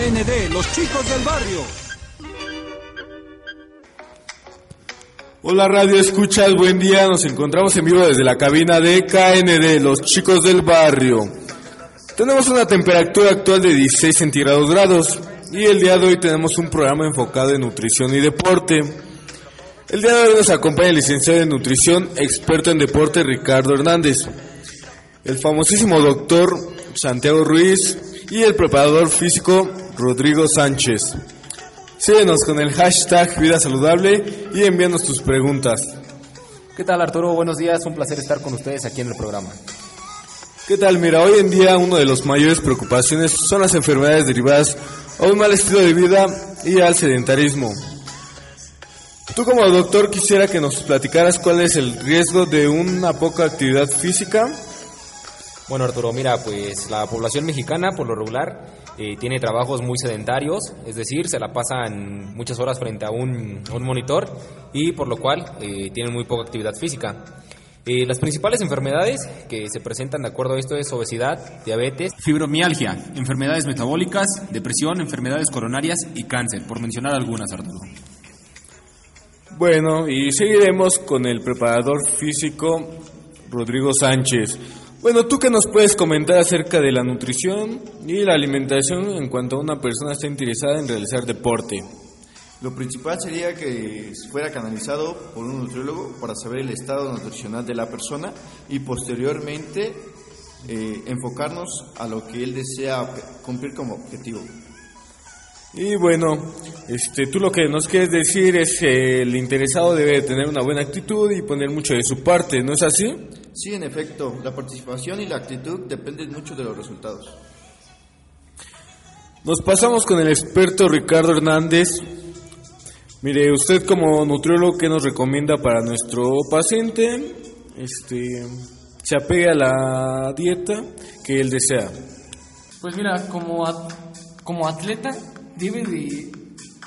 KND, los chicos del barrio. Hola Radio Escuchas, buen día. Nos encontramos en vivo desde la cabina de KND, los chicos del barrio. Tenemos una temperatura actual de 16 centígrados grados y el día de hoy tenemos un programa enfocado en nutrición y deporte. El día de hoy nos acompaña el licenciado en nutrición, experto en deporte Ricardo Hernández, el famosísimo doctor Santiago Ruiz y el preparador físico Rodrigo Sánchez. Síguenos con el hashtag Vida Saludable y envíanos tus preguntas. ¿Qué tal Arturo? Buenos días, un placer estar con ustedes aquí en el programa. ¿Qué tal? Mira, hoy en día una de las mayores preocupaciones son las enfermedades derivadas a un mal estilo de vida y al sedentarismo. Tú como doctor quisiera que nos platicaras cuál es el riesgo de una poca actividad física. Bueno Arturo, mira, pues la población mexicana por lo regular eh, tiene trabajos muy sedentarios, es decir, se la pasan muchas horas frente a un, a un monitor y por lo cual eh, tienen muy poca actividad física. Eh, las principales enfermedades que se presentan de acuerdo a esto es obesidad, diabetes, Fibromialgia, enfermedades metabólicas, depresión, enfermedades coronarias y cáncer, por mencionar algunas, Arturo. Bueno, y seguiremos con el preparador físico Rodrigo Sánchez. Bueno, ¿tú qué nos puedes comentar acerca de la nutrición y la alimentación en cuanto a una persona está interesada en realizar deporte? Lo principal sería que fuera canalizado por un nutriólogo para saber el estado nutricional de la persona y posteriormente eh, enfocarnos a lo que él desea cumplir como objetivo. Y bueno, este, tú lo que nos quieres decir es que el interesado debe tener una buena actitud y poner mucho de su parte, ¿no es así? Sí, en efecto, la participación y la actitud dependen mucho de los resultados. Nos pasamos con el experto Ricardo Hernández. Mire, usted como nutriólogo, ¿qué nos recomienda para nuestro paciente? Este, se apegue a la dieta que él desea. Pues mira, como, at- como atleta debe de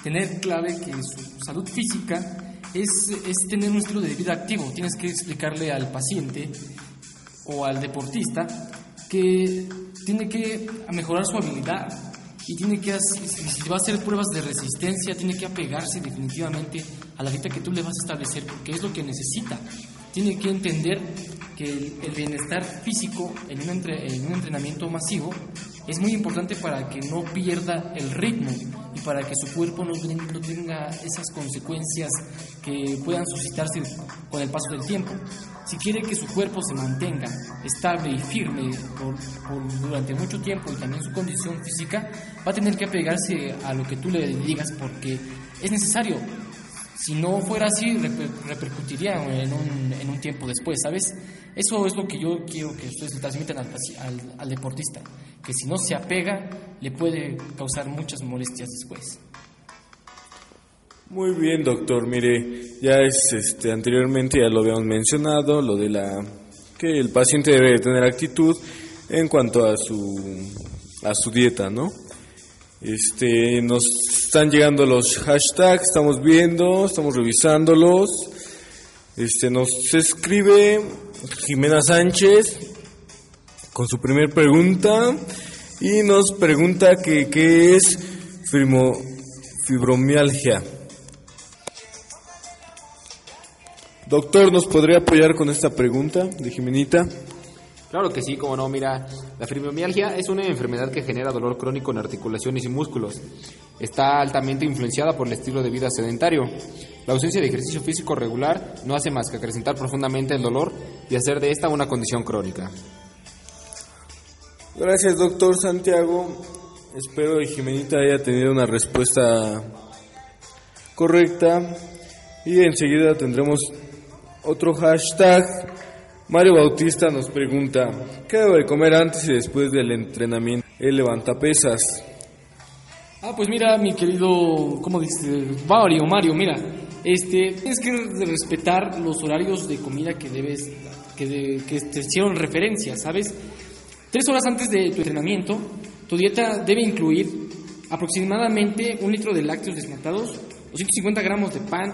tener clave que su salud física es, es tener un estilo de vida activo. Tienes que explicarle al paciente o al deportista que tiene que mejorar su habilidad y tiene que hacer- si va a hacer pruebas de resistencia tiene que apegarse definitivamente a la dieta que tú le vas a establecer porque es lo que necesita tiene que entender que el, el bienestar físico en un, entre- en un entrenamiento masivo es muy importante para que no pierda el ritmo y para que su cuerpo no, no tenga esas consecuencias que puedan suscitarse con el paso del tiempo. Si quiere que su cuerpo se mantenga estable y firme por- durante mucho tiempo y también su condición física, va a tener que apegarse a lo que tú le digas porque es necesario. Si no fuera así, reper- repercutiría en un, en un tiempo después, ¿sabes? Eso es lo que yo quiero que ustedes le transmitan al, al, al deportista, que si no se apega, le puede causar muchas molestias después. Muy bien, doctor. Mire, ya es este anteriormente ya lo habíamos mencionado, lo de la que el paciente debe tener actitud en cuanto a su a su dieta, ¿no? Este, nos están llegando los hashtags, estamos viendo, estamos revisándolos. Este, nos escribe Jimena Sánchez con su primer pregunta y nos pregunta que qué es fibro- fibromialgia. Doctor, ¿nos podría apoyar con esta pregunta de Jimenita? Claro que sí, como no, mira, la fibromialgia es una enfermedad que genera dolor crónico en articulaciones y músculos. Está altamente influenciada por el estilo de vida sedentario. La ausencia de ejercicio físico regular no hace más que acrecentar profundamente el dolor y hacer de esta una condición crónica. Gracias, doctor Santiago. Espero que Jimenita haya tenido una respuesta correcta. Y enseguida tendremos otro hashtag. Mario Bautista nos pregunta, ¿qué debo de comer antes y después del entrenamiento? El levantapesas. Ah, pues mira, mi querido, ¿cómo dice? Mario, Mario, mira, este, tienes que respetar los horarios de comida que debes, que, de- que te hicieron referencia, ¿sabes? Tres horas antes de tu entrenamiento, tu dieta debe incluir aproximadamente un litro de lácteos desnatados, 250 gramos de pan,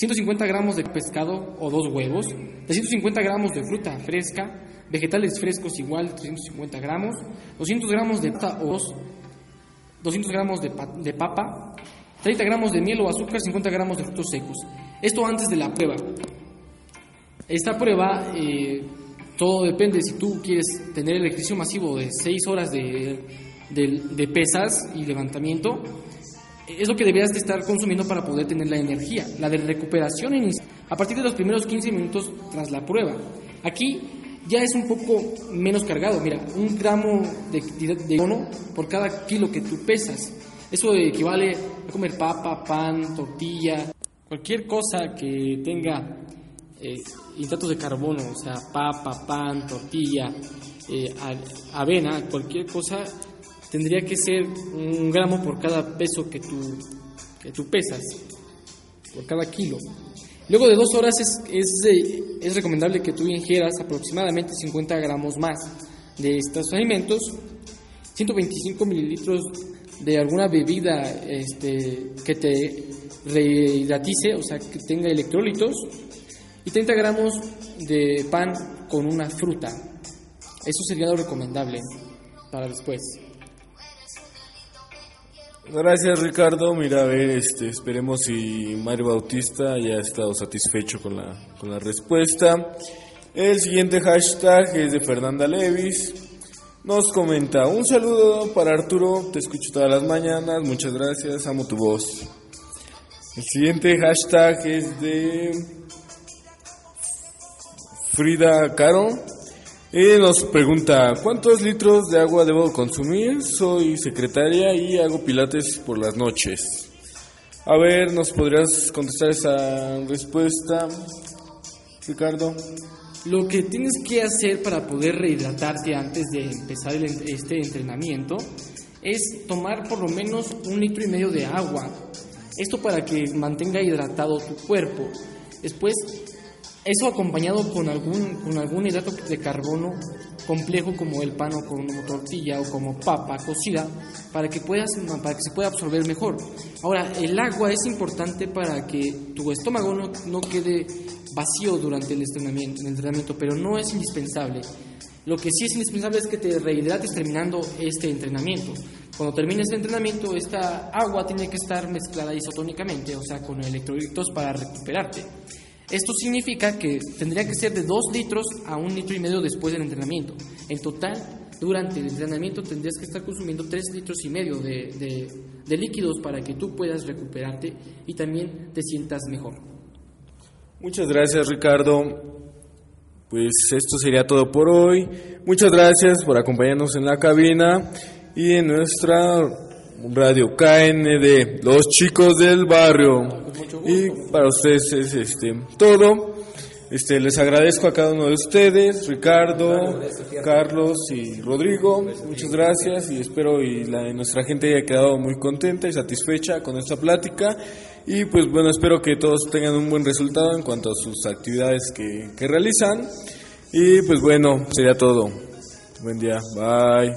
150 gramos de pescado o dos huevos, 350 gramos de fruta fresca, vegetales frescos igual 350 gramos, 200 gramos de pasta o dos, 200 gramos de, pa- de papa, 30 gramos de miel o azúcar, 50 gramos de frutos secos. Esto antes de la prueba. Esta prueba, eh, todo depende si tú quieres tener el ejercicio masivo de 6 horas de, de- de pesas y levantamiento, es lo que deberías de estar consumiendo para poder tener la energía. La de recuperación inicia a partir de los primeros 15 minutos tras la prueba. Aquí ya es un poco menos cargado. Mira, un gramo de, de, de por cada kilo que tú pesas. Eso equivale a comer papa, pan, tortilla, cualquier cosa que tenga eh, hidratos de carbono, o sea, papa, pan, tortilla, eh, avena, cualquier cosa, tendría que ser un gramo por cada peso que tú, que tú pesas, por cada kilo. Luego de dos horas es, es, eh, es recomendable que tú ingieras aproximadamente 50 gramos más de estos alimentos, 125 mililitros de alguna bebida este, que te rehidratice, o sea, que tenga electrolitos, y 30 gramos de pan con una fruta. Eso sería lo recomendable para después. Gracias Ricardo, mira a ver, este, esperemos si Mario Bautista ya ha estado satisfecho con la, con la respuesta. El siguiente hashtag es de Fernanda Levis. Nos comenta, un saludo para Arturo, te escucho todas las mañanas, muchas gracias, amo tu voz. El siguiente hashtag es de Frida Caro. Y nos pregunta, ¿cuántos litros de agua debo consumir? Soy secretaria y hago pilates por las noches. A ver, ¿nos podrías contestar esa respuesta, Ricardo? Lo que tienes que hacer para poder rehidratarte antes de empezar este entrenamiento es tomar por lo menos un litro y medio de agua. Esto para que mantenga hidratado tu cuerpo. Después, eso acompañado con algún, con algún hidrato de carbono complejo como el pan o como tortilla o como papa cocida para que, puedas, para que se pueda absorber mejor. Ahora, el agua es importante para que tu estómago no, no quede vacío durante el entrenamiento, el entrenamiento, pero no es indispensable. Lo que sí es indispensable es que te rehidrates terminando este entrenamiento. Cuando termines el entrenamiento, esta agua tiene que estar mezclada isotónicamente, o sea, con electrolitos para recuperarte. Esto significa que tendría que ser de 2 litros a 1 litro y medio después del entrenamiento. En total, durante el entrenamiento tendrías que estar consumiendo 3 litros y medio de, de- de líquidos para que tú puedas recuperarte y también te sientas mejor. Muchas gracias, Ricardo. Pues esto sería todo por hoy. Muchas gracias por acompañarnos en la cabina y en nuestra radio KND, los chicos del barrio. Y para ustedes es este todo. Este, les agradezco a cada uno de ustedes, Ricardo, Carlos y Rodrigo. Muchas gracias y espero y la, nuestra gente haya quedado muy contenta y satisfecha con esta plática. Y pues bueno, espero que todos tengan un buen resultado en cuanto a sus actividades que, que realizan. Y pues bueno, sería todo. Buen día, bye.